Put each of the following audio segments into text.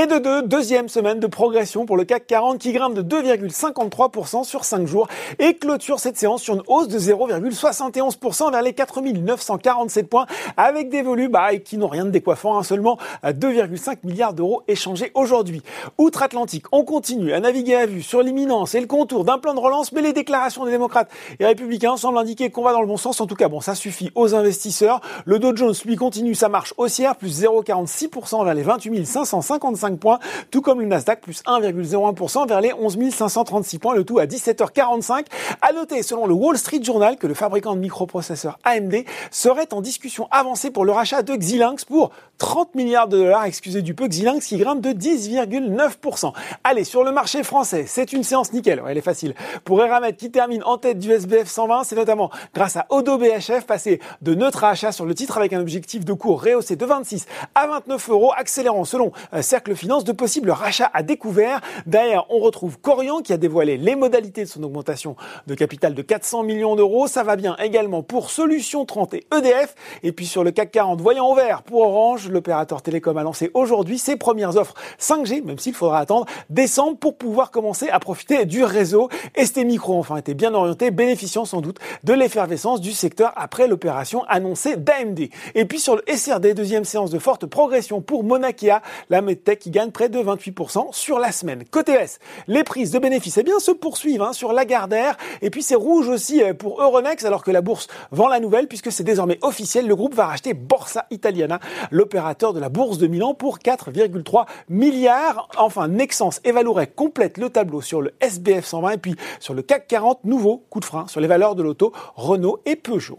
Et de deux, deuxième semaine de progression pour le CAC 40 qui grimpe de 2,53% sur 5 jours et clôture cette séance sur une hausse de 0,71% vers les 4947 points avec des volumes bah, qui n'ont rien de décoiffant, hein, seulement 2,5 milliards d'euros échangés aujourd'hui. Outre-Atlantique, on continue à naviguer à vue sur l'imminence et le contour d'un plan de relance, mais les déclarations des démocrates et républicains semblent indiquer qu'on va dans le bon sens. En tout cas, bon, ça suffit aux investisseurs. Le Dow Jones, lui, continue sa marche haussière, plus 0,46% vers les 28 555 points, tout comme le Nasdaq, plus 1,01% vers les 11 536 points, le tout à 17h45. À noter, selon le Wall Street Journal, que le fabricant de microprocesseurs AMD serait en discussion avancée pour le rachat de Xilinx pour 30 milliards de dollars, excusez du peu, Xilinx qui grimpe de 10,9%. Allez, sur le marché français, c'est une séance nickel, elle est facile. Pour Eramet qui termine en tête du SBF 120, c'est notamment grâce à Odo BHF passé de neutre à achat sur le titre avec un objectif de cours rehaussé de 26 à 29 euros, accélérant selon euh, Cercle Finance de possibles rachats à découvert. Derrière, on retrouve Corian qui a dévoilé les modalités de son augmentation de capital de 400 millions d'euros. Ça va bien également pour Solution 30 et EDF. Et puis sur le CAC 40, voyant au vert pour Orange, l'opérateur télécom a lancé aujourd'hui ses premières offres 5G, même s'il faudra attendre décembre pour pouvoir commencer à profiter du réseau. ST Micro, enfin, était bien orienté, bénéficiant sans doute de l'effervescence du secteur après l'opération annoncée d'AMD. Et puis sur le SRD, deuxième séance de forte progression pour Monakea, la medtech qui gagne près de 28% sur la semaine. Côté S, les prises de bénéfices eh bien, se poursuivent hein, sur Lagardère. Et puis c'est rouge aussi euh, pour Euronext alors que la bourse vend la nouvelle puisque c'est désormais officiel. Le groupe va racheter Borsa Italiana, l'opérateur de la bourse de Milan pour 4,3 milliards. Enfin, Nexens et Valourec complètent le tableau sur le SBF 120 et puis sur le CAC 40, nouveau coup de frein sur les valeurs de l'auto Renault et Peugeot.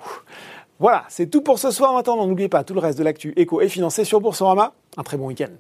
Voilà, c'est tout pour ce soir. Maintenant, n'oubliez pas tout le reste de l'actu éco et financé sur Boursorama. Un très bon week-end.